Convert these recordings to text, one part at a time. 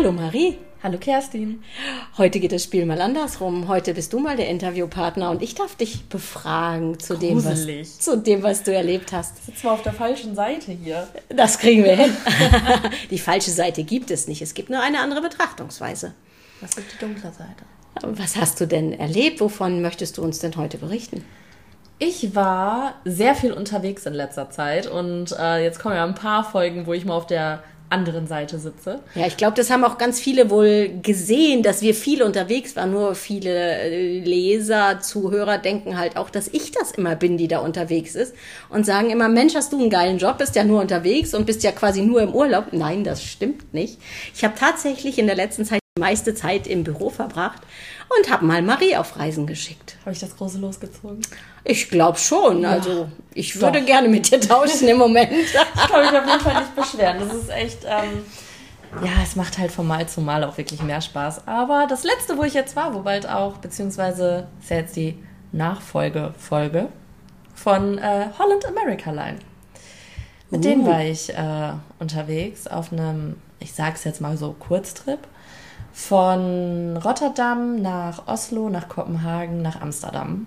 Hallo Marie. Hallo Kerstin. Heute geht das Spiel mal andersrum. Heute bist du mal der Interviewpartner und ich darf dich befragen zu dem, was, zu dem, was du erlebt hast. Ich sitze mal auf der falschen Seite hier. Das kriegen wir hin. die falsche Seite gibt es nicht. Es gibt nur eine andere Betrachtungsweise. Was ist die dunkle Seite? Was hast du denn erlebt? Wovon möchtest du uns denn heute berichten? Ich war sehr viel unterwegs in letzter Zeit und äh, jetzt kommen ja ein paar Folgen, wo ich mal auf der anderen Seite sitze. Ja, ich glaube, das haben auch ganz viele wohl gesehen, dass wir viel unterwegs waren. Nur viele äh, Leser, Zuhörer denken halt auch, dass ich das immer bin, die da unterwegs ist und sagen immer, Mensch, hast du einen geilen Job, bist ja nur unterwegs und bist ja quasi nur im Urlaub. Nein, das stimmt nicht. Ich habe tatsächlich in der letzten Zeit meiste Zeit im Büro verbracht und habe mal Marie auf Reisen geschickt. Habe ich das große losgezogen? Ich glaube schon. Ja, also ich würde doch. gerne mit dir tauschen im Moment. ich kann mich auf jeden Fall nicht beschweren. Das ist echt. Ähm, ja, es macht halt von Mal zu Mal auch wirklich mehr Spaß. Aber das letzte, wo ich jetzt war, wo bald auch, beziehungsweise ist ja jetzt die Nachfolgefolge von äh, Holland America Line. Mit uh. denen war ich äh, unterwegs auf einem, ich sag's jetzt mal so, Kurztrip von Rotterdam nach Oslo, nach Kopenhagen, nach Amsterdam.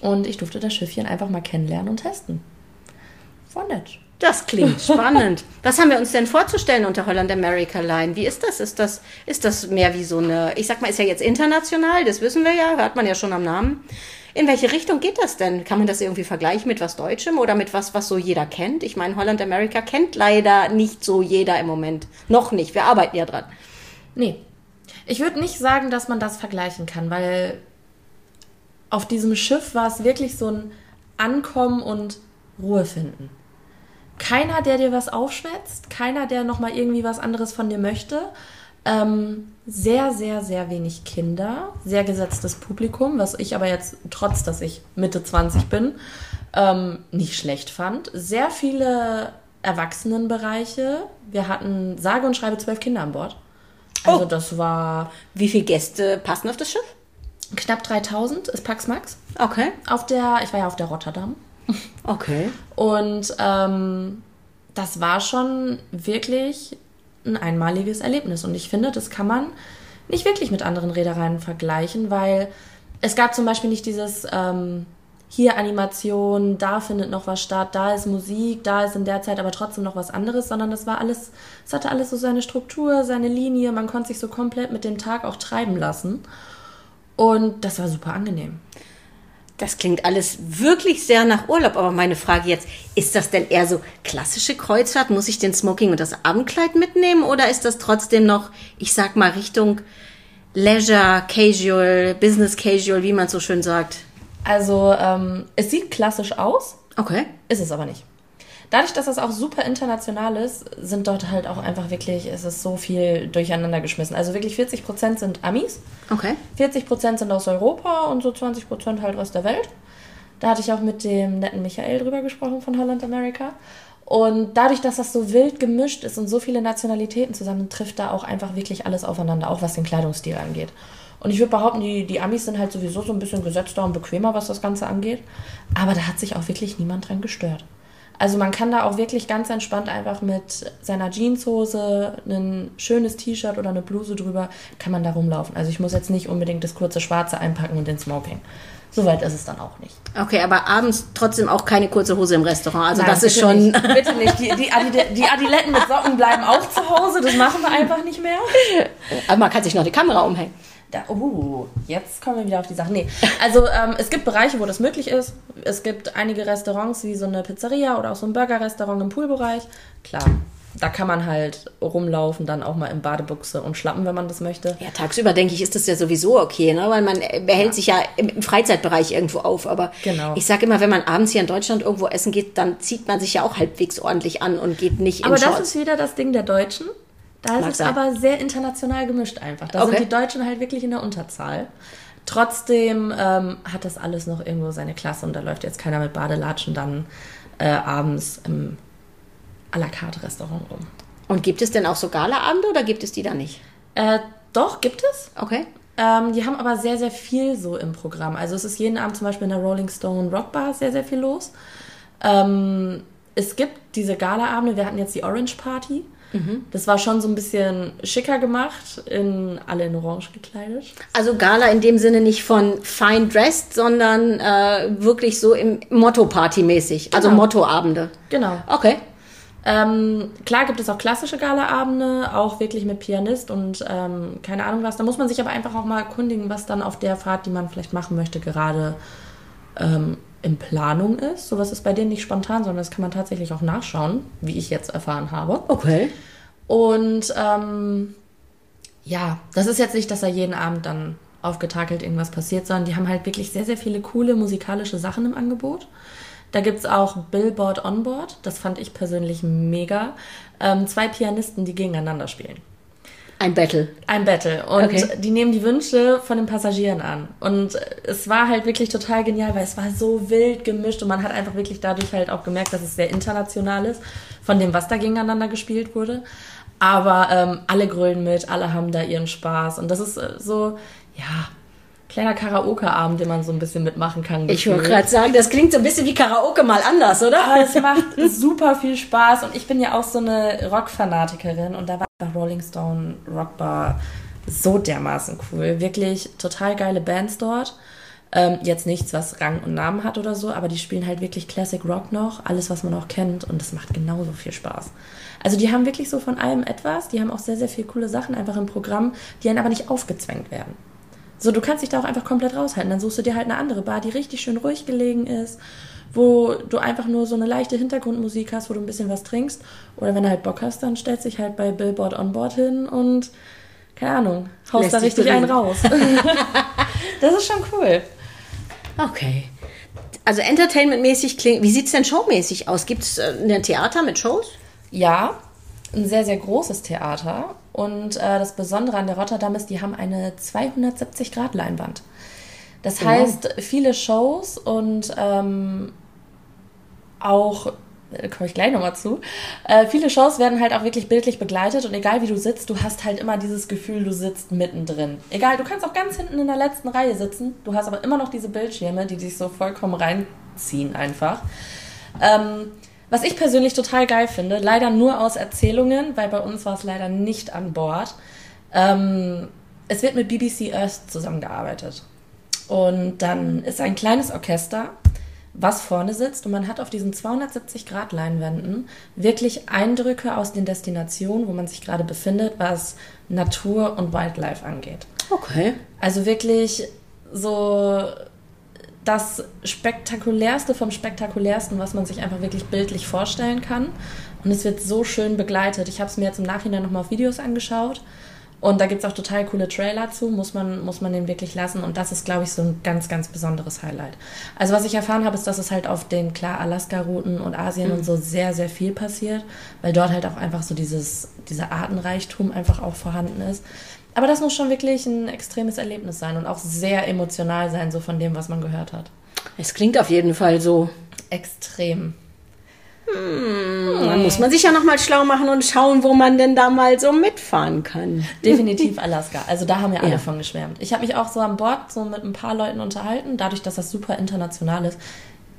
Und ich durfte das Schiffchen einfach mal kennenlernen und testen. War nett. Das klingt spannend. Was haben wir uns denn vorzustellen unter Holland America Line? Wie ist das? Ist das, ist das mehr wie so eine, ich sag mal, ist ja jetzt international, das wissen wir ja, hört man ja schon am Namen. In welche Richtung geht das denn? Kann man das irgendwie vergleichen mit was Deutschem oder mit was, was so jeder kennt? Ich meine, Holland America kennt leider nicht so jeder im Moment. Noch nicht. Wir arbeiten ja dran. Nee. Ich würde nicht sagen, dass man das vergleichen kann, weil auf diesem Schiff war es wirklich so ein Ankommen und Ruhe finden. Keiner, der dir was aufschwätzt, keiner, der nochmal irgendwie was anderes von dir möchte. Ähm, sehr, sehr, sehr wenig Kinder, sehr gesetztes Publikum, was ich aber jetzt, trotz dass ich Mitte 20 bin, ähm, nicht schlecht fand. Sehr viele Erwachsenenbereiche. Wir hatten sage und schreibe zwölf Kinder an Bord. Also oh. das war. Wie viele Gäste passen auf das Schiff? Knapp 3000 ist Pax Max. Okay. Auf der, ich war ja auf der Rotterdam. Okay. Und ähm, das war schon wirklich ein einmaliges Erlebnis. Und ich finde, das kann man nicht wirklich mit anderen Reedereien vergleichen, weil es gab zum Beispiel nicht dieses ähm, hier Animation, da findet noch was statt, da ist Musik, da ist in der Zeit aber trotzdem noch was anderes, sondern das war alles, es hatte alles so seine Struktur, seine Linie, man konnte sich so komplett mit dem Tag auch treiben lassen. Und das war super angenehm. Das klingt alles wirklich sehr nach Urlaub. Aber meine Frage jetzt, ist das denn eher so klassische Kreuzfahrt? Muss ich den Smoking und das Abendkleid mitnehmen? Oder ist das trotzdem noch, ich sag mal, Richtung Leisure, Casual, Business Casual, wie man so schön sagt? Also, ähm, es sieht klassisch aus. Okay. Ist es aber nicht. Dadurch, dass das auch super international ist, sind dort halt auch einfach wirklich, es ist so viel durcheinander geschmissen. Also wirklich 40 Prozent sind Amis. Okay. 40 Prozent sind aus Europa und so 20 Prozent halt aus der Welt. Da hatte ich auch mit dem netten Michael drüber gesprochen von Holland America. Und dadurch, dass das so wild gemischt ist und so viele Nationalitäten zusammen, trifft da auch einfach wirklich alles aufeinander, auch was den Kleidungsstil angeht. Und ich würde behaupten, die, die Amis sind halt sowieso so ein bisschen gesetzter und bequemer, was das Ganze angeht. Aber da hat sich auch wirklich niemand dran gestört. Also man kann da auch wirklich ganz entspannt einfach mit seiner Jeanshose, ein schönes T-Shirt oder eine Bluse drüber, kann man da rumlaufen. Also ich muss jetzt nicht unbedingt das kurze Schwarze einpacken und den Smoking. Soweit ist es dann auch nicht. Okay, aber abends trotzdem auch keine kurze Hose im Restaurant. Also Nein, das ist schon. Nicht. Bitte nicht. Die, die, Adile die Adiletten mit Socken bleiben auch zu Hause. Das machen wir einfach nicht mehr. Aber man kann sich noch die Kamera umhängen. Da, uh, jetzt kommen wir wieder auf die Sache. Nee, also ähm, es gibt Bereiche, wo das möglich ist. Es gibt einige Restaurants wie so eine Pizzeria oder auch so ein Burgerrestaurant im Poolbereich. Klar, da kann man halt rumlaufen, dann auch mal im Badebuchse und schlappen, wenn man das möchte. Ja, tagsüber denke ich, ist das ja sowieso okay, ne? weil man behält ja. sich ja im Freizeitbereich irgendwo auf. Aber genau. ich sage immer, wenn man abends hier in Deutschland irgendwo essen geht, dann zieht man sich ja auch halbwegs ordentlich an und geht nicht aber in Aber das ist wieder das Ding der Deutschen. Da ist es sein. aber sehr international gemischt einfach. Da okay. sind die Deutschen halt wirklich in der Unterzahl. Trotzdem ähm, hat das alles noch irgendwo seine Klasse und da läuft jetzt keiner mit Badelatschen dann äh, abends im à la carte Restaurant rum. Und gibt es denn auch so Galaabende oder gibt es die da nicht? Äh, doch, gibt es. Okay. Ähm, die haben aber sehr, sehr viel so im Programm. Also es ist jeden Abend zum Beispiel in der Rolling Stone Rockbar sehr, sehr viel los. Ähm, es gibt diese Galaabende, wir hatten jetzt die Orange Party. Mhm. Das war schon so ein bisschen schicker gemacht, in alle in Orange gekleidet. Also Gala in dem Sinne nicht von fine dressed, sondern äh, wirklich so im Motto-Party-mäßig, also Genau. Mottoabende. Genau. Okay. Ähm, klar gibt es auch klassische Galaabende, auch wirklich mit Pianist und ähm, keine Ahnung was. Da muss man sich aber einfach auch mal erkundigen, was dann auf der Fahrt, die man vielleicht machen möchte, gerade ähm, in Planung ist. Sowas ist bei denen nicht spontan, sondern das kann man tatsächlich auch nachschauen, wie ich jetzt erfahren habe. Okay. Und ähm, ja, das ist jetzt nicht, dass da jeden Abend dann aufgetakelt irgendwas passiert, sondern die haben halt wirklich sehr, sehr viele coole musikalische Sachen im Angebot. Da gibt's auch Billboard Onboard, das fand ich persönlich mega. Ähm, zwei Pianisten, die gegeneinander spielen. Ein Battle. Ein Battle. Und Okay. die nehmen die Wünsche von den Passagieren an. Und es war halt wirklich total genial, weil es war so wild gemischt und man hat einfach wirklich dadurch halt auch gemerkt, dass es sehr international ist, von dem, was da gegeneinander gespielt wurde. Aber ähm, alle grölen mit, alle haben da ihren Spaß. Und das ist äh, so, ja, kleiner Karaoke-Abend, den man so ein bisschen mitmachen kann. Ich wollte gerade sagen, das klingt so ein bisschen wie Karaoke mal anders, oder? Aber es macht super viel Spaß und ich bin ja auch so eine Rock-Fanatikerin und da war Rolling Stone Rockbar so dermaßen cool. Wirklich total geile Bands dort. Ähm, jetzt nichts, was Rang und Namen hat oder so, aber die spielen halt wirklich Classic Rock noch, alles, was man auch kennt und das macht genauso viel Spaß. Also die haben wirklich so von allem etwas, die haben auch sehr, sehr viele coole Sachen einfach im Programm, die einen aber nicht aufgezwängt werden. So, du kannst dich da auch einfach komplett raushalten. Dann suchst du dir halt eine andere Bar, die richtig schön ruhig gelegen ist, wo du einfach nur so eine leichte Hintergrundmusik hast, wo du ein bisschen was trinkst. Oder wenn du halt Bock hast, dann stellst dich halt bei Billboard Onboard hin und, keine Ahnung, haust Lässt da richtig einen raus. das ist schon cool. Okay. Also entertainmentmäßig klingt. Wie sieht's denn showmäßig aus? Gibt's äh, ein Theater mit Shows? Ja, ein sehr, sehr großes Theater. Und äh, das Besondere an der Rotterdam ist, die haben eine 270-Grad-Leinwand. Das heißt, viele Shows und ähm, auch, da komme ich gleich nochmal zu, äh, viele Shows werden halt auch wirklich bildlich begleitet und egal wie du sitzt, du hast halt immer dieses Gefühl, du sitzt mittendrin. Egal, du kannst auch ganz hinten in der letzten Reihe sitzen, du hast aber immer noch diese Bildschirme, die dich so vollkommen reinziehen einfach. Ähm, was ich persönlich total geil finde, leider nur aus Erzählungen, weil bei uns war es leider nicht an Bord. Ähm, es wird mit BBC Earth zusammengearbeitet. Und dann ist ein kleines Orchester, was vorne sitzt und man hat auf diesen 270 Grad Leinwänden wirklich Eindrücke aus den Destinationen, wo man sich gerade befindet, was Natur und Wildlife angeht. Okay. Also wirklich so das spektakulärste vom spektakulärsten, was man sich einfach wirklich bildlich vorstellen kann. Und es wird so schön begleitet. Ich habe es mir jetzt im Nachhinein nochmal auf Videos angeschaut. Und da gibt es auch total coole Trailer zu, muss man, muss man den wirklich lassen. Und das ist, glaube ich, so ein ganz, ganz besonderes Highlight. Also was ich erfahren habe, ist, dass es halt auf den, klar, Alaska-Routen und Asien und so sehr, sehr viel passiert, weil dort halt auch einfach so dieses, dieser Artenreichtum einfach auch vorhanden ist. Aber das muss schon wirklich ein extremes Erlebnis sein und auch sehr emotional sein, so von dem, was man gehört hat. Es klingt auf jeden Fall so. Extrem. Dann muss man sich ja noch mal schlau machen und schauen, wo man denn da mal so mitfahren kann. Definitiv Alaska. Also da haben ja alle Ja. von geschwärmt. Ich habe mich auch so an Bord so mit ein paar Leuten unterhalten, dadurch, dass das super international ist.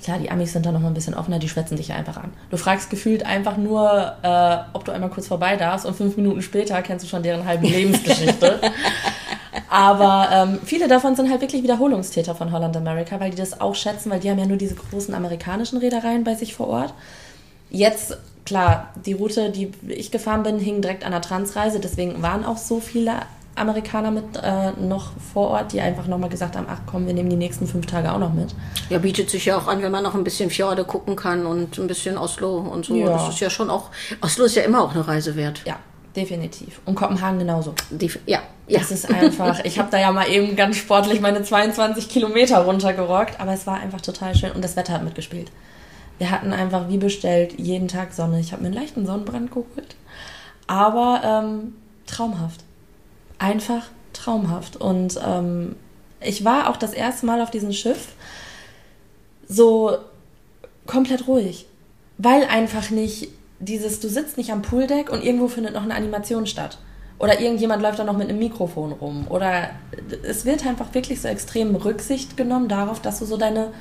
Klar, die Amis sind da noch mal ein bisschen offener, die schwätzen dich ja einfach an. Du fragst gefühlt einfach nur, äh, ob du einmal kurz vorbei darfst und fünf Minuten später kennst du schon deren halbe Lebensgeschichte. Aber ähm, viele davon sind halt wirklich Wiederholungstäter von Holland America, weil die das auch schätzen, weil die haben ja nur diese großen amerikanischen Reedereien bei sich vor Ort. Jetzt, klar, die Route, die ich gefahren bin, hing direkt an der Transreise, deswegen waren auch so viele Amerikaner mit äh, noch vor Ort, die einfach nochmal gesagt haben, ach komm, wir nehmen die nächsten fünf Tage auch noch mit. Ja, bietet sich ja auch an, wenn man noch ein bisschen Fjorde gucken kann und ein bisschen Oslo und so. Ja. Das ist ja schon auch. Oslo ist ja immer auch eine Reise wert. Ja, definitiv. Und Kopenhagen genauso. Die, ja, ja. Das ist einfach, ich habe da ja mal eben ganz sportlich meine 22 Kilometer runtergerockt, aber es war einfach total schön und das Wetter hat mitgespielt. Wir hatten einfach wie bestellt jeden Tag Sonne. Ich habe mir einen leichten Sonnenbrand geholt, aber ähm, traumhaft. Einfach traumhaft. Und ähm, ich war auch das erste Mal auf diesem Schiff so komplett ruhig, weil einfach nicht dieses, du sitzt nicht am Pooldeck und irgendwo findet noch eine Animation statt. Oder irgendjemand läuft da noch mit einem Mikrofon rum. Oder es wird einfach wirklich so extrem Rücksicht genommen darauf, dass du so deine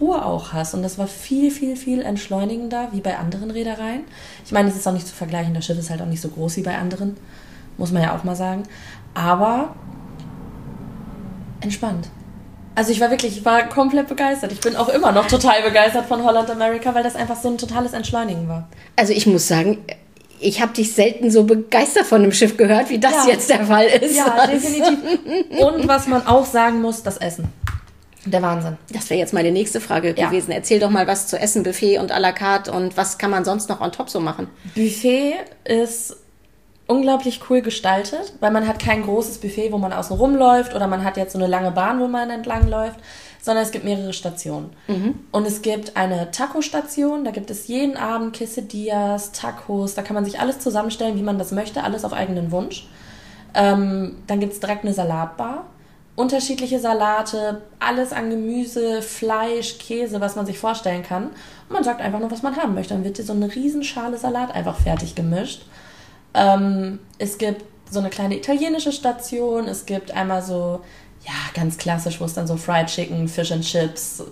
Ruhe auch hast. Und das war viel, viel, viel entschleunigender wie bei anderen Reedereien. Ich meine, es ist auch nicht zu vergleichen, das Schiff ist halt auch nicht so groß wie bei anderen, muss man ja auch mal sagen. Aber entspannt. Also ich war wirklich, ich war komplett begeistert. Ich bin auch immer noch total begeistert von Holland America, weil das einfach so ein totales Entschleunigen war. Also ich muss sagen, ich habe dich selten so begeistert von einem Schiff gehört, wie das ja. jetzt der Fall ist. Ja, definitiv. Und was man auch sagen muss, das Essen. Der Wahnsinn. Das wäre jetzt meine nächste Frage ja. gewesen. Erzähl doch mal was zu Essen, Buffet und à la carte und was kann man sonst noch on top so machen? Buffet ist unglaublich cool gestaltet, weil man hat kein großes Buffet, wo man außen rumläuft oder man hat jetzt so eine lange Bahn, wo man entlang läuft, sondern es gibt mehrere Stationen. Mhm. Und es gibt eine Taco-Station, da gibt es jeden Abend Quesadillas, Tacos, da kann man sich alles zusammenstellen, wie man das möchte, alles auf eigenen Wunsch. Ähm, dann gibt es direkt eine Salatbar unterschiedliche Salate, alles an Gemüse, Fleisch, Käse, was man sich vorstellen kann. Und man sagt einfach nur, was man haben möchte. Dann wird dir so eine Riesenschale Salat einfach fertig gemischt. Ähm, es gibt so eine kleine italienische Station. Es gibt einmal so, ja, ganz klassisch, wo es dann so Fried Chicken, Fish and Chips,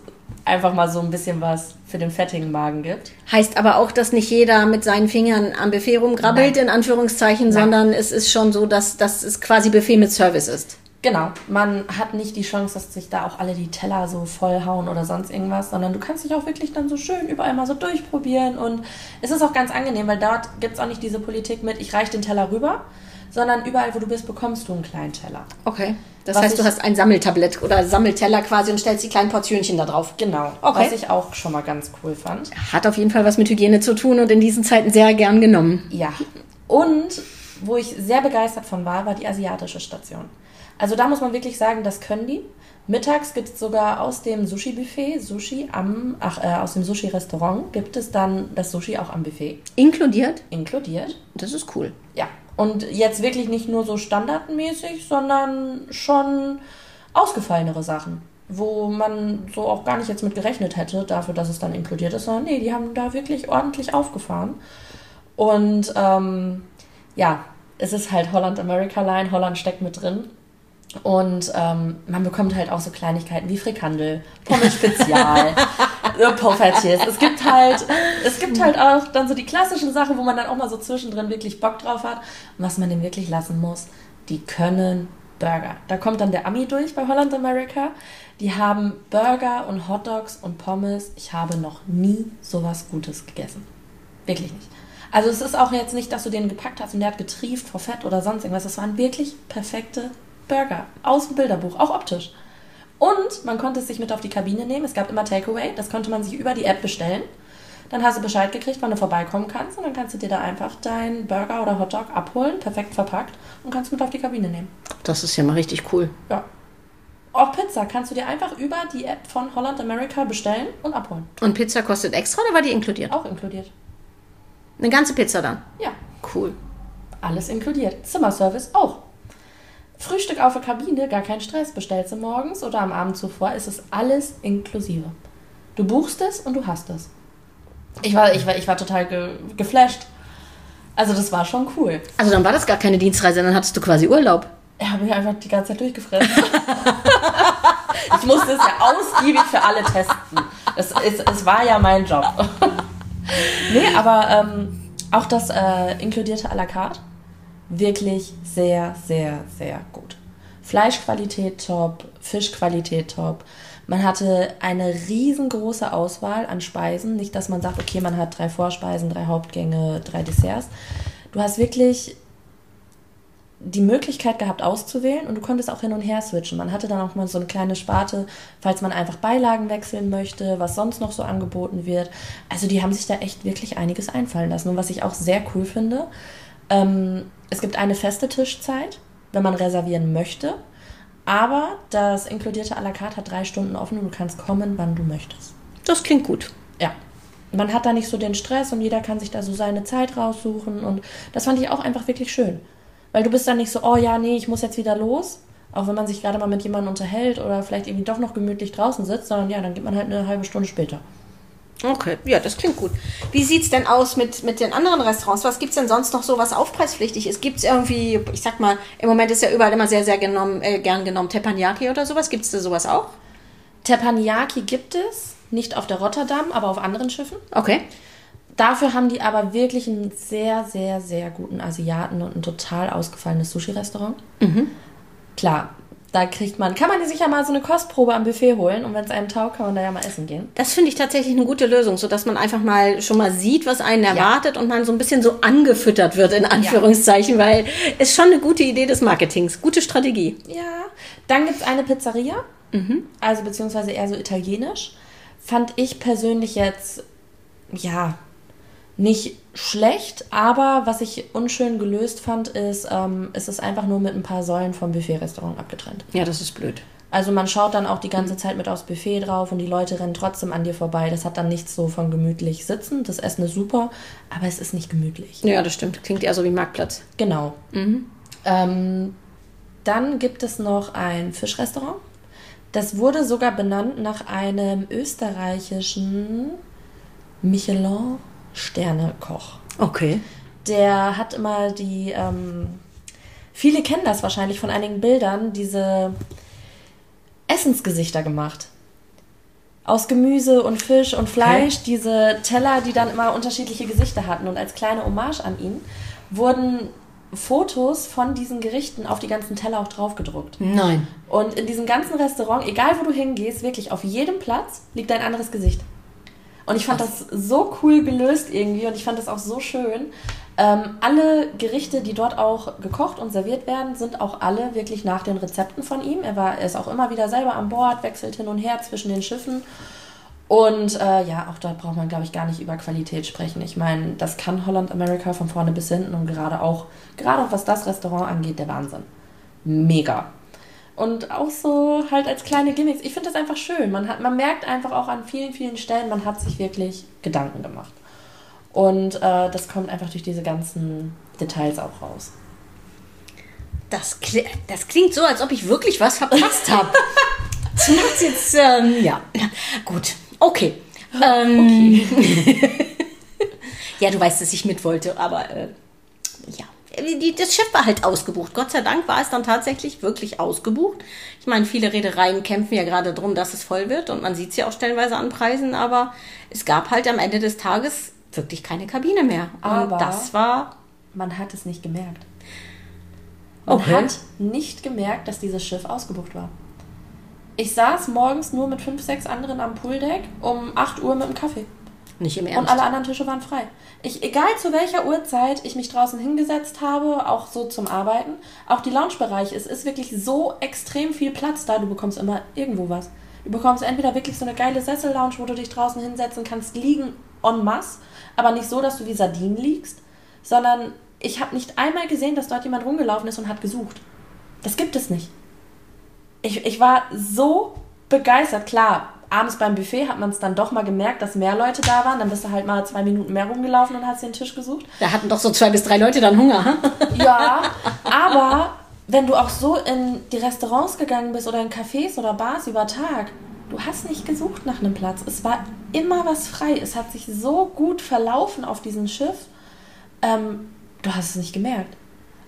einfach mal so ein bisschen was für den fettigen Magen gibt. Heißt aber auch, dass nicht jeder mit seinen Fingern am Buffet rumgrabbelt, Nein. in Anführungszeichen, Nein. sondern es ist schon so, dass, dass es quasi Buffet mit Service ist. Genau, man hat nicht die Chance, dass sich da auch alle die Teller so vollhauen oder sonst irgendwas, sondern du kannst dich auch wirklich dann so schön überall mal so durchprobieren und es ist auch ganz angenehm, weil dort gibt es auch nicht diese Politik mit, ich reiche den Teller rüber, sondern überall, wo du bist, bekommst du einen kleinen Teller. Okay. Das was heißt, du hast ein Sammeltablett oder Sammelteller quasi und stellst die kleinen Portionchen da drauf. Genau. Okay. Was ich auch schon mal ganz cool fand. Hat auf jeden Fall was mit Hygiene zu tun und in diesen Zeiten sehr gern genommen. Ja. Und wo ich sehr begeistert von war, war die asiatische Station. Also da muss man wirklich sagen, das können die. Mittags gibt es sogar aus dem Sushi-Buffet, Sushi am, ach, äh, aus dem Sushi-Restaurant gibt es dann das Sushi auch am Buffet. Inkludiert? Inkludiert. Das ist cool. Ja. Und jetzt wirklich nicht nur so standardmäßig, sondern schon ausgefallenere Sachen, wo man so auch gar nicht jetzt mit gerechnet hätte, dafür, dass es dann inkludiert ist, sondern nee, die haben da wirklich ordentlich aufgefahren. Und ähm, ja, es ist halt Holland America Line, Holland steckt mit drin. Und ähm, man bekommt halt auch so Kleinigkeiten wie Frikandel, Pommes Spezial, Poffertjes. Es gibt halt, es gibt halt auch dann so die klassischen Sachen, wo man dann auch mal so zwischendrin wirklich Bock drauf hat. Und was man dem wirklich lassen muss, die können Burger. Da kommt dann der Ami durch bei Holland America. Die haben Burger und Hotdogs und Pommes. Ich habe noch nie sowas Gutes gegessen. Wirklich nicht. Also es ist auch jetzt nicht, dass du den gepackt hast und der hat getrieft vor Fett oder sonst irgendwas. Das waren wirklich perfekte Burger aus dem Bilderbuch, auch optisch. Und man konnte es sich mit auf die Kabine nehmen. Es gab immer Takeaway. Das konnte man sich über die App bestellen. Dann hast du Bescheid gekriegt, wann du vorbeikommen kannst. Und dann kannst du dir da einfach deinen Burger oder Hotdog abholen, perfekt verpackt, und kannst mit auf die Kabine nehmen. Das ist ja mal richtig cool. Ja. Auch Pizza kannst du dir einfach über die App von Holland America bestellen und abholen. Und Pizza kostet extra oder war die inkludiert? Auch inkludiert. Eine ganze Pizza dann? Ja. Cool. Alles inkludiert. Zimmerservice auch. Frühstück auf der Kabine, gar kein Stress. Bestellst du morgens oder am Abend zuvor, ist es alles inklusive. Du buchst es und du hast es. Ich war, ich war, ich war total ge geflasht. Also das war schon cool. Also dann war das gar keine Dienstreise, dann hattest du quasi Urlaub. Ich habe mich einfach die ganze Zeit durchgefressen. ich musste es ja ausgiebig für alle testen. Es, es, es war ja mein Job. nee, aber ähm, auch das äh, inkludierte à la carte wirklich sehr, sehr, sehr gut. Fleischqualität top, Fischqualität top. Man hatte eine riesengroße Auswahl an Speisen. Nicht, dass man sagt, okay, man hat drei Vorspeisen, drei Hauptgänge, drei Desserts. Du hast wirklich die Möglichkeit gehabt auszuwählen und du konntest auch hin und her switchen. Man hatte dann auch mal so eine kleine Sparte, falls man einfach Beilagen wechseln möchte, was sonst noch so angeboten wird. Also die haben sich da echt wirklich einiges einfallen lassen. Und was ich auch sehr cool finde, ähm, es gibt eine feste Tischzeit, wenn man reservieren möchte. Aber das inkludierte à la carte hat drei Stunden offen und du kannst kommen, wann du möchtest. Das klingt gut. Ja. Man hat da nicht so den Stress und jeder kann sich da so seine Zeit raussuchen. Und das fand ich auch einfach wirklich schön. Weil du bist dann nicht so, oh ja, nee, ich muss jetzt wieder los. Auch wenn man sich gerade mal mit jemandem unterhält oder vielleicht irgendwie doch noch gemütlich draußen sitzt, sondern ja, dann geht man halt eine halbe Stunde später. Okay, ja, das klingt gut. Wie sieht es denn aus mit, mit den anderen Restaurants? Was gibt es denn sonst noch so, was aufpreispflichtig ist? Gibt es irgendwie, ich sag mal, im Moment ist ja überall immer sehr, sehr genommen, äh, gern genommen Teppanyaki oder sowas. Gibt es da sowas auch? Teppanyaki gibt es, nicht auf der Rotterdam, aber auf anderen Schiffen. Okay. Dafür haben die aber wirklich einen sehr, sehr, sehr guten Asiaten und ein total ausgefallenes Sushi-Restaurant. Klar, da kriegt man, kann man sich ja mal so eine Kostprobe am Buffet holen und wenn es einem taugt, kann man da ja mal essen gehen. Das finde ich tatsächlich eine gute Lösung, sodass man einfach mal schon mal sieht, was einen erwartet und man so ein bisschen so angefüttert wird, in Anführungszeichen, weil ist schon eine gute Idee des Marketings, gute Strategie. Ja. Dann gibt es eine Pizzeria, also beziehungsweise eher so italienisch. Fand ich persönlich jetzt, ja, nicht schlecht, aber was ich unschön gelöst fand, ist, ähm, es ist einfach nur mit ein paar Säulen vom Buffet-Restaurant abgetrennt. Ja, das ist blöd. Also man schaut dann auch die ganze Zeit mit aufs Buffet drauf und die Leute rennen trotzdem an dir vorbei. Das hat dann nichts so von gemütlich sitzen. Das Essen ist super, aber es ist nicht gemütlich. Ja, das stimmt. Klingt eher so wie Marktplatz. Genau. Ähm, dann gibt es noch ein Fischrestaurant. Das wurde sogar benannt nach einem österreichischen Michelin-Sternekoch. Okay. Der hat immer die, ähm, viele kennen das wahrscheinlich von einigen Bildern, diese Essensgesichter gemacht. Aus Gemüse und Fisch und Fleisch, diese Teller, die dann immer unterschiedliche Gesichter hatten. Und als kleine Hommage an ihn wurden Fotos von diesen Gerichten auf die ganzen Teller auch draufgedruckt. Nein. Und in diesem ganzen Restaurant, egal wo du hingehst, wirklich auf jedem Platz liegt ein anderes Gesicht. Und ich fand das so cool gelöst irgendwie und ich fand das auch so schön. Ähm, alle Gerichte, die dort auch gekocht und serviert werden, sind auch alle wirklich nach den Rezepten von ihm. Er, war, er ist auch immer wieder selber an Bord, wechselt hin und her zwischen den Schiffen. Und äh, ja, auch dort braucht man, glaube ich, gar nicht über Qualität sprechen. Ich meine, das kann Holland America von vorne bis hinten und gerade auch, gerade auch was das Restaurant angeht, der Wahnsinn. Mega. Und auch so halt als kleine Gimmicks. Ich finde das einfach schön. Man, hat, man merkt einfach auch an vielen, vielen Stellen, man hat sich wirklich Gedanken gemacht. Und äh, das kommt einfach durch diese ganzen Details auch raus. Das, kli das klingt so, als ob ich wirklich was verpasst habe. das macht's jetzt, ähm, ja. Gut, okay. Ähm, ja, du weißt, dass ich mit wollte, aber äh, ja. Die, das Schiff war halt ausgebucht. Gott sei Dank war es dann tatsächlich wirklich ausgebucht. Ich meine, viele Reedereien kämpfen ja gerade darum, dass es voll wird und man sieht es ja auch stellenweise an Preisen, aber es gab halt am Ende des Tages wirklich keine Kabine mehr. Und Aber- das war Man hat es nicht gemerkt. Man Okay. hat nicht gemerkt, dass dieses Schiff ausgebucht war. Ich saß morgens nur mit fünf, sechs anderen am Pooldeck um 8 Uhr mit dem Kaffee. Nicht im Und Ernst. alle anderen Tische waren frei. Ich, egal zu welcher Uhrzeit ich mich draußen hingesetzt habe, auch so zum Arbeiten, auch die Loungebereiche, es ist wirklich so extrem viel Platz da, du bekommst immer irgendwo was. Du bekommst entweder wirklich so eine geile Sessel-Lounge, wo du dich draußen hinsetzen kannst, liegen en masse, aber nicht so, dass du wie Sardinen liegst, sondern ich habe nicht einmal gesehen, dass dort jemand rumgelaufen ist und hat gesucht. Das gibt es nicht. Ich, ich war so begeistert. Klar, abends beim Buffet hat man es dann doch mal gemerkt, dass mehr Leute da waren. Dann bist du halt mal zwei Minuten mehr rumgelaufen und hast den Tisch gesucht. Da hatten doch so zwei bis drei Leute dann Hunger. hm? Ja, aber wenn du auch so in die Restaurants gegangen bist oder in Cafés oder Bars über Tag, du hast nicht gesucht nach einem Platz. Es war immer was frei. Es hat sich so gut verlaufen auf diesem Schiff. Ähm, du hast es nicht gemerkt.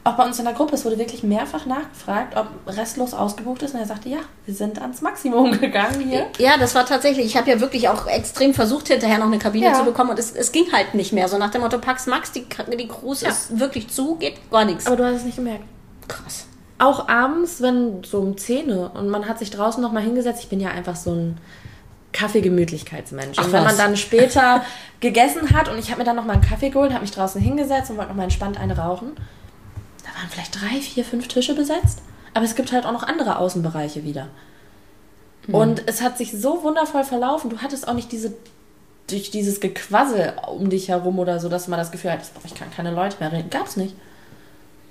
Auch bei uns in der Gruppe, es wurde wirklich mehrfach nachgefragt, ob restlos ausgebucht ist. Und er sagte, ja, wir sind ans Maximum gegangen hier. Ja, das war tatsächlich, ich habe ja wirklich auch extrem versucht, hinterher noch eine Kabine Ja. zu bekommen und es, es ging halt nicht mehr. So nach dem Motto, Pax Max, die, die Cruise Ja. ist wirklich zu, geht gar nichts. Aber du hast es nicht gemerkt. Krass. Auch abends, wenn so um 10 Uhr und man hat sich draußen noch mal hingesetzt. Ich bin ja einfach so ein Kaffeegemütlichkeitsmensch. Und wenn man dann später gegessen hat und ich habe mir dann noch mal einen Kaffee geholt, habe mich draußen hingesetzt und wollte noch mal entspannt eine rauchen, waren vielleicht drei, vier, fünf Tische besetzt. Aber es gibt halt auch noch andere Außenbereiche wieder. Und es hat sich so wundervoll verlaufen. Du hattest auch nicht diese durch dieses Gequassel um dich herum oder so, dass man das Gefühl hat, ich kann keine Leute mehr reden. Gab's nicht.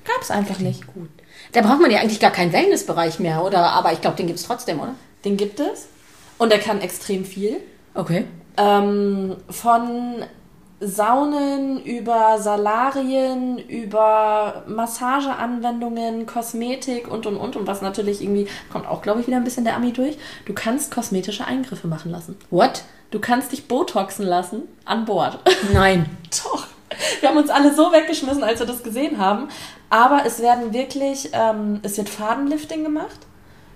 Gab's einfach nicht. Gut. Da braucht man ja eigentlich gar keinen Wellnessbereich mehr, oder? Aber ich glaube, den gibt's trotzdem, oder? Den gibt es. Und der kann extrem viel. Okay. Ähm, von Saunen über Salarien, über Massageanwendungen, Kosmetik und und und. Und was natürlich irgendwie, kommt auch, glaube ich, wieder ein bisschen der Ami durch. Du kannst kosmetische Eingriffe machen lassen. What? Du kannst dich botoxen lassen an Bord. Nein. Doch. Wir haben uns alle so weggeschmissen, als wir das gesehen haben. Aber es werden wirklich, ähm, es wird Fadenlifting gemacht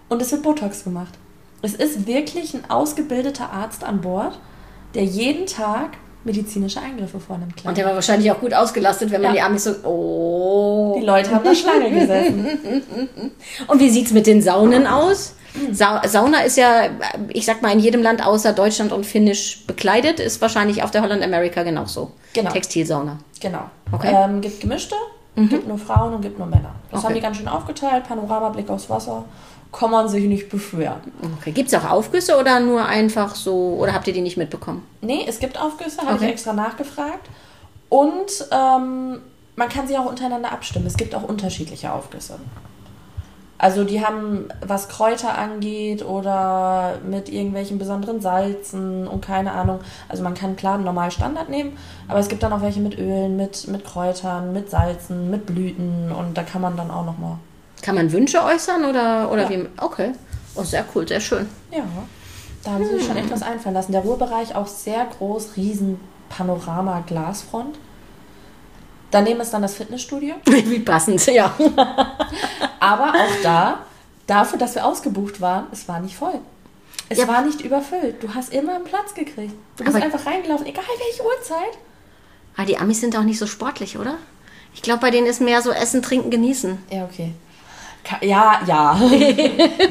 und es wird Botox gemacht. Es ist wirklich ein ausgebildeter Arzt an Bord, der jeden Tag medizinische Eingriffe vornimmt. Klar. Und der war wahrscheinlich auch gut ausgelastet, wenn man ja. die Amis so, oh. Die Leute haben da Schlange gesessen. Und wie sieht es mit den Saunen aus? Sa Sauna ist ja, ich sag mal, in jedem Land außer Deutschland und Finnisch bekleidet, ist wahrscheinlich auf der Holland America genauso. Genau. Textilsauna. Genau. Okay. Ähm, gibt gemischte, mhm. gibt nur Frauen und gibt nur Männer. Das okay. haben die ganz schön aufgeteilt. Panoramablick aufs Wasser. Kann man sich nicht beschweren. Okay. Gibt es auch Aufgüsse oder nur einfach so, oder habt ihr die nicht mitbekommen? Nee, es gibt Aufgüsse, habe okay. ich extra nachgefragt. Und ähm, man kann sich auch untereinander abstimmen. Es gibt auch unterschiedliche Aufgüsse. Also die haben, was Kräuter angeht oder mit irgendwelchen besonderen Salzen und keine Ahnung. Also man kann klar einen normalen Standard nehmen, aber es gibt dann auch welche mit Ölen, mit, mit Kräutern, mit Salzen, mit Blüten und da kann man dann auch nochmal. Kann man Wünsche äußern oder, oder ja. wie? Okay. Oh, sehr cool, sehr schön. Ja, da haben sie sich schon echt was einfallen lassen. Der Ruhebereich auch sehr groß, riesen Panorama-Glasfront. Daneben ist dann das Fitnessstudio. Wie passend, ja. Aber auch da, dafür, dass wir ausgebucht waren, es war nicht voll. Es ja. war nicht überfüllt. Du hast immer einen Platz gekriegt. Du bist Aber einfach reingelaufen, egal welche Uhrzeit. Aber die Amis sind auch nicht so sportlich, oder? Ich glaube, bei denen ist mehr so Essen, Trinken, Genießen. Ja, okay. Ja, ja.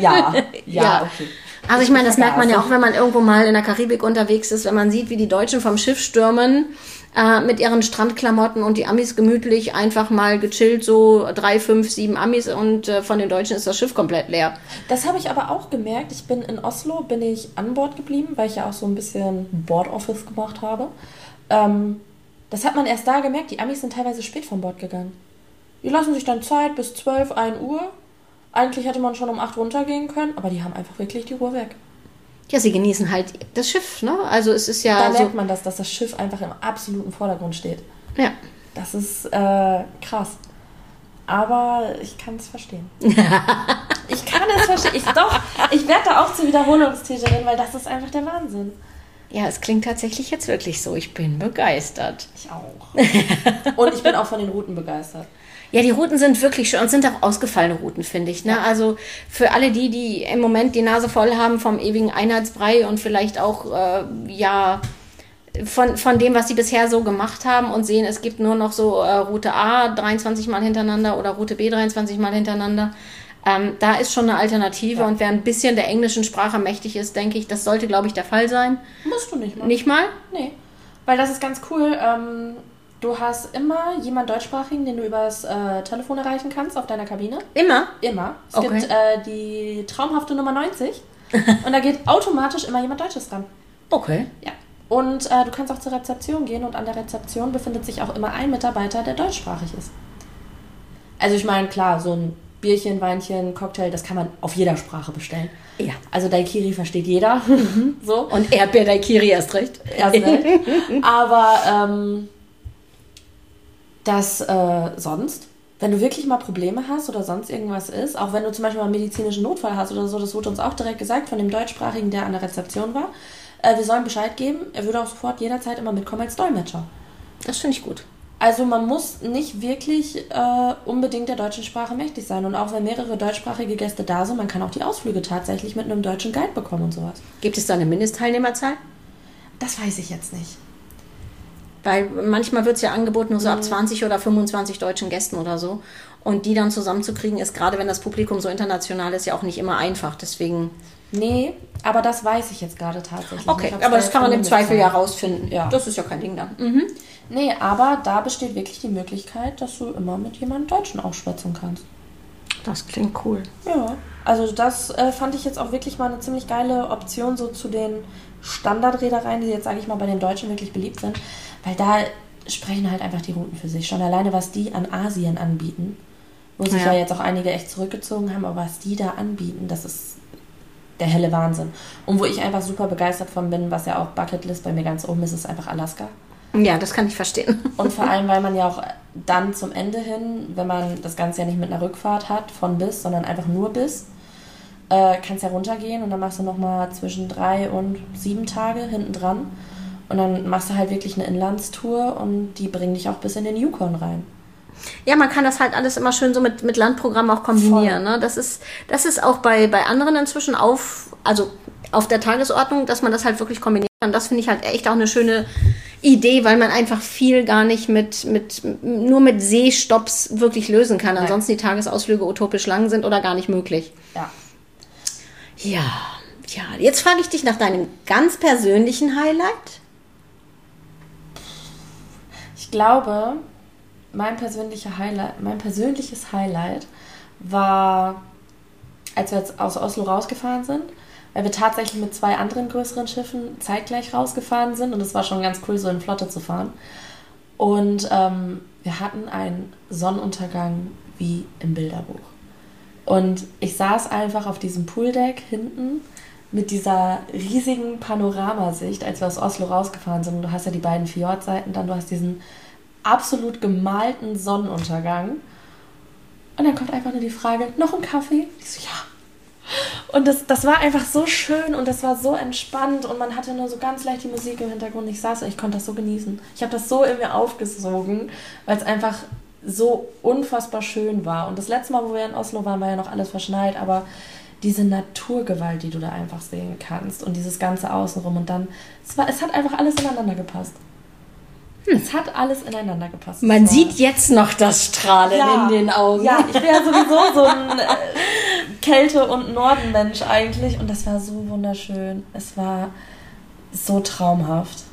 ja, ja, okay. Also ich meine, das merkt man ja auch, wenn man irgendwo mal in der Karibik unterwegs ist, wenn man sieht, wie die Deutschen vom Schiff stürmen äh, mit ihren Strandklamotten und die Amis gemütlich einfach mal gechillt, so drei, fünf, sieben Amis und äh, von den Deutschen ist das Schiff komplett leer. Das habe ich aber auch gemerkt. Ich bin in Oslo, bin ich an Bord geblieben, weil ich ja auch so ein bisschen Board Office gemacht habe. Ähm, das hat man erst da gemerkt. Die Amis sind teilweise spät von Bord gegangen. Die lassen sich dann Zeit bis 12, 1 Uhr. Eigentlich hätte man schon um 8 runtergehen können, aber die haben einfach wirklich die Ruhe weg. Ja, sie genießen halt das Schiff, ne? Also es ist ja. Da merkt man das, dass das Schiff einfach im absoluten Vordergrund steht. Ja. Das ist äh, krass. Aber ich kann es verstehen. ich kann es verstehen. Ich, doch, ich werde da auch zur Wiederholungstäterin, weil das ist einfach der Wahnsinn. Ja, es klingt tatsächlich jetzt wirklich so. Ich bin begeistert. Ich auch. Und ich bin auch von den Routen begeistert. Ja, die Routen sind wirklich schön und sind auch ausgefallene Routen, finde ich. Ne? Ja. Also für alle die, die im Moment die Nase voll haben vom ewigen Einheitsbrei und vielleicht auch, äh, ja, von, von dem, was sie bisher so gemacht haben und sehen, es gibt nur noch so äh, Route A 23 Mal hintereinander oder Route B 23 Mal hintereinander. Ähm, da ist schon eine Alternative ja. und wer ein bisschen der englischen Sprache mächtig ist, denke ich, das sollte, glaube ich, der Fall sein. Musst du nicht mal. Nicht mal? Nee. Weil das ist ganz cool. Ähm, du hast immer jemand deutschsprachigen, den du übers äh, Telefon erreichen kannst auf deiner Kabine. Immer? Immer. Es okay. gibt äh, die traumhafte Nummer 90 und da geht automatisch immer jemand Deutsches dran. Okay. Ja. Und äh, du kannst auch zur Rezeption gehen und an der Rezeption befindet sich auch immer ein Mitarbeiter, der deutschsprachig ist. Also ich meine, klar, so ein Bierchen, Weinchen, Cocktail, das kann man auf jeder Sprache bestellen. Ja. Also Daikiri versteht jeder. Mhm. so. Und Erdbeer Daikiri erst recht. Erst recht. Aber ähm, das äh, sonst, wenn du wirklich mal Probleme hast oder sonst irgendwas ist, auch wenn du zum Beispiel mal einen medizinischen Notfall hast oder so, das wurde uns auch direkt gesagt von dem Deutschsprachigen, der an der Rezeption war, äh, wir sollen Bescheid geben. Er würde auch sofort jederzeit immer mitkommen als Dolmetscher. Das finde ich gut. Also man muss nicht wirklich äh, unbedingt der deutschen Sprache mächtig sein. Und auch wenn mehrere deutschsprachige Gäste da sind, man kann auch die Ausflüge tatsächlich mit einem deutschen Guide bekommen und sowas. Gibt es da eine Mindestteilnehmerzahl? Das weiß ich jetzt nicht. Weil manchmal wird es ja angeboten, nur so ab 20 mhm. oder 25 deutschen Gästen oder so. Und die dann zusammenzukriegen, ist gerade wenn das Publikum so international ist, ja auch nicht immer einfach. Deswegen. Nee, aber das weiß ich jetzt gerade tatsächlich. Okay, aber das kann man im Zweifel ja rausfinden. Ja. Das ist ja kein Ding dann. Mhm. Nee, aber da besteht wirklich die Möglichkeit, dass du immer mit jemandem Deutschen auch schwätzen kannst. Das klingt cool. Ja, also das äh, fand ich jetzt auch wirklich mal eine ziemlich geile Option so zu den Standardreedereien, die jetzt, sage ich mal, bei den Deutschen wirklich beliebt sind. Weil da sprechen halt einfach die Routen für sich. Schon alleine, was die an Asien anbieten, wo sich ja, ja jetzt auch einige echt zurückgezogen haben, aber was die da anbieten, das ist der helle Wahnsinn. Und wo ich einfach super begeistert von bin, was ja auch Bucketlist bei mir ganz oben ist, ist einfach Alaska. Ja, das kann ich verstehen. Und vor allem, weil man ja auch dann zum Ende hin, wenn man das Ganze ja nicht mit einer Rückfahrt hat, von bis, sondern einfach nur bis, äh, kannst ja runtergehen und dann machst du nochmal zwischen drei und sieben Tage hinten dran. Und dann machst du halt wirklich eine Inlandstour und die bringen dich auch bis in den Yukon rein. Ja, man kann das halt alles immer schön so mit, mit Landprogramm auch kombinieren. Ne? Das, ist, das ist auch bei, bei anderen inzwischen auf, also auf der Tagesordnung, dass man das halt wirklich kombinieren kann. Das finde ich halt echt auch eine schöne Idee, weil man einfach viel gar nicht mit, mit nur mit Seestopps wirklich lösen kann. Ansonsten die Tagesausflüge utopisch lang sind oder gar nicht möglich. Ja. Ja, ja. Jetzt frage ich dich nach deinem ganz persönlichen Highlight. Ich glaube, mein persönlicher Highlight, mein persönliches Highlight war, als wir jetzt aus Oslo rausgefahren sind, weil wir tatsächlich mit zwei anderen größeren Schiffen zeitgleich rausgefahren sind und es war schon ganz cool, so in Flotte zu fahren. Und ähm, wir hatten einen Sonnenuntergang wie im Bilderbuch. Und ich saß einfach auf diesem Pooldeck hinten mit dieser riesigen Panoramasicht, als wir aus Oslo rausgefahren sind. Du hast ja die beiden Fjordseiten, dann du hast diesen absolut gemalten Sonnenuntergang. Und dann kommt einfach nur die Frage, noch ein Kaffee? Ich so, ja. Und das, das war einfach so schön und das war so entspannt und man hatte nur so ganz leicht die Musik im Hintergrund. Ich saß und ich konnte das so genießen. Ich habe das so in mir aufgesogen, weil es einfach so unfassbar schön war. Und das letzte Mal, wo wir in Oslo waren, war ja noch alles verschneit, aber diese Naturgewalt, die du da einfach sehen kannst und dieses ganze Außenrum und dann, es, war, es hat einfach alles ineinander gepasst. Hm. Es hat alles ineinander gepasst. Man sieht jetzt noch das Strahlen ja, in den Augen. Ja, ich bin ja sowieso so ein äh, Kälte- und Nordenmensch eigentlich und das war so wunderschön. Es war so traumhaft.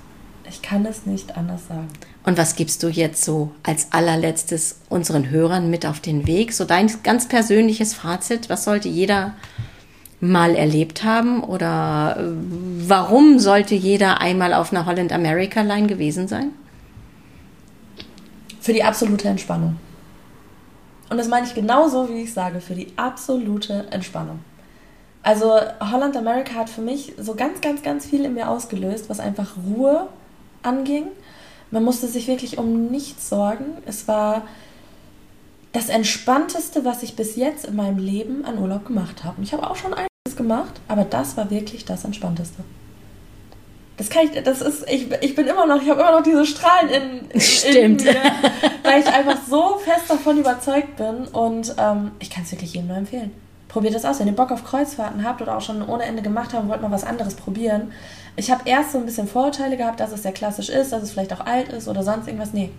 Ich kann es nicht anders sagen. Und was gibst du jetzt so als allerletztes unseren Hörern mit auf den Weg? So dein ganz persönliches Fazit. Was sollte jeder mal erlebt haben? Oder äh, warum sollte jeder einmal auf einer Holland America Line gewesen sein? Für die absolute Entspannung. Und das meine ich genauso, wie ich sage, für die absolute Entspannung. Also Holland America hat für mich so ganz, ganz, ganz viel in mir ausgelöst, was einfach Ruhe anging. Man musste sich wirklich um nichts sorgen. Es war das Entspannteste, was ich bis jetzt in meinem Leben an Urlaub gemacht habe. Und ich habe auch schon einiges gemacht, aber das war wirklich das Entspannteste. Das kann ich, das ist, ich, ich bin immer noch, ich habe immer noch diese Strahlen in, in, Stimmt. in mir, weil ich einfach so fest davon überzeugt bin und ähm, ich kann es wirklich jedem nur empfehlen. Probiert das aus, wenn ihr Bock auf Kreuzfahrten habt oder auch schon ohne Ende gemacht habt und wollt mal was anderes probieren. Ich habe erst so ein bisschen Vorurteile gehabt, dass es sehr klassisch ist, dass es vielleicht auch alt ist oder sonst irgendwas. Nee.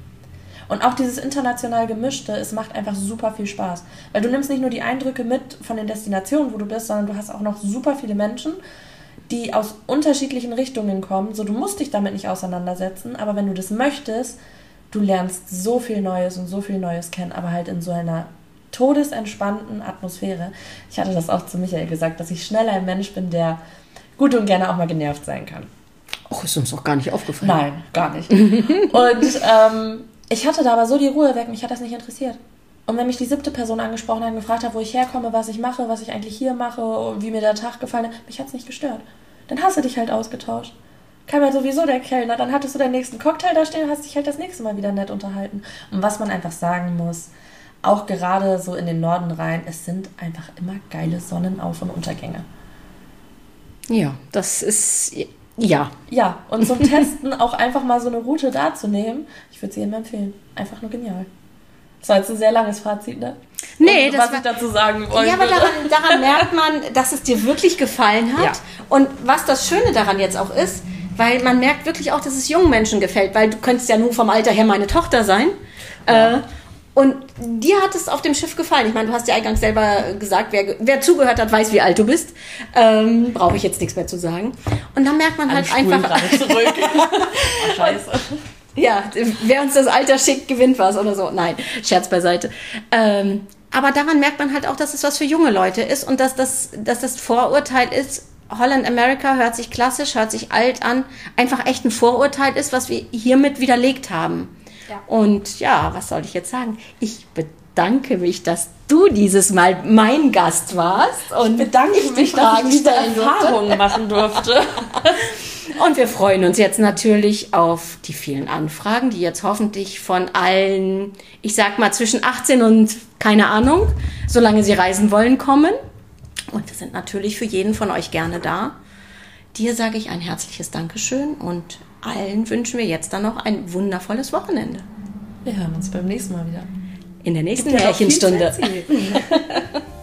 Und auch dieses international gemischte, es macht einfach super viel Spaß. Weil du nimmst nicht nur die Eindrücke mit von den Destinationen, wo du bist, sondern du hast auch noch super viele Menschen die aus unterschiedlichen Richtungen kommen. So, du musst dich damit nicht auseinandersetzen, aber wenn du das möchtest, du lernst so viel Neues und so viel Neues kennen, aber halt in so einer todesentspannten Atmosphäre. Ich hatte das auch zu Michael gesagt, dass ich schnell ein Mensch bin, der gut und gerne auch mal genervt sein kann. Och, ist uns auch gar nicht aufgefallen. Nein, gar nicht. und ähm, ich hatte da aber so die Ruhe weg, mich hat das nicht interessiert. Und wenn mich die siebte Person angesprochen hat und gefragt hat, wo ich herkomme, was ich mache, was ich eigentlich hier mache, wie mir der Tag gefallen hat, mich hat es nicht gestört. Dann hast du dich halt ausgetauscht. Kam ja sowieso der Kellner, dann hattest du deinen nächsten Cocktail da stehen und hast dich halt das nächste Mal wieder nett unterhalten. Und was man einfach sagen muss, auch gerade so in den Norden rein, es sind einfach immer geile Sonnenauf- und Untergänge. Ja, das ist ja. Ja, und zum Testen auch einfach mal so eine Route da zu nehmen, ich würde sie jedem empfehlen. Einfach nur genial. Das war jetzt ein sehr langes Fazit, ne? Nee, Und das was war, ich dazu sagen wollte. Ja, aber daran, daran merkt man, dass es dir wirklich gefallen hat. Ja. Und was das Schöne daran jetzt auch ist, weil man merkt wirklich auch, dass es jungen Menschen gefällt, weil du könntest ja nur vom Alter her meine Tochter sein. Äh, und dir hat es auf dem Schiff gefallen. Ich meine, du hast ja eingangs selber gesagt, wer, wer zugehört hat, weiß, wie alt du bist. Ähm, Brauche ich jetzt nichts mehr zu sagen. Und dann merkt man Alle halt spulen einfach. zurück. oh, scheiße. Ja, wer uns das Alter schickt, gewinnt was oder so. Nein, Scherz beiseite. Ähm, aber daran merkt man halt auch, dass es was für junge Leute ist und dass das, dass das Vorurteil ist, Holland America hört sich klassisch, hört sich alt an, einfach echt ein Vorurteil ist, was wir hiermit widerlegt haben. Ja. Und ja, was soll ich jetzt sagen? Ich bedanke mich, dass du dieses Mal mein Gast warst und Bedanke ich mich, dass ich diese durfte. Erfahrungen machen durfte. Und wir freuen uns jetzt natürlich auf die vielen Anfragen, die jetzt hoffentlich von allen, ich sag mal zwischen 18 und keine Ahnung, solange sie reisen wollen, kommen. Und wir sind natürlich für jeden von euch gerne da. Dir sage ich ein herzliches Dankeschön und allen wünschen wir jetzt dann noch ein wundervolles Wochenende. Wir hören uns beim nächsten Mal wieder. in der nächsten Gibt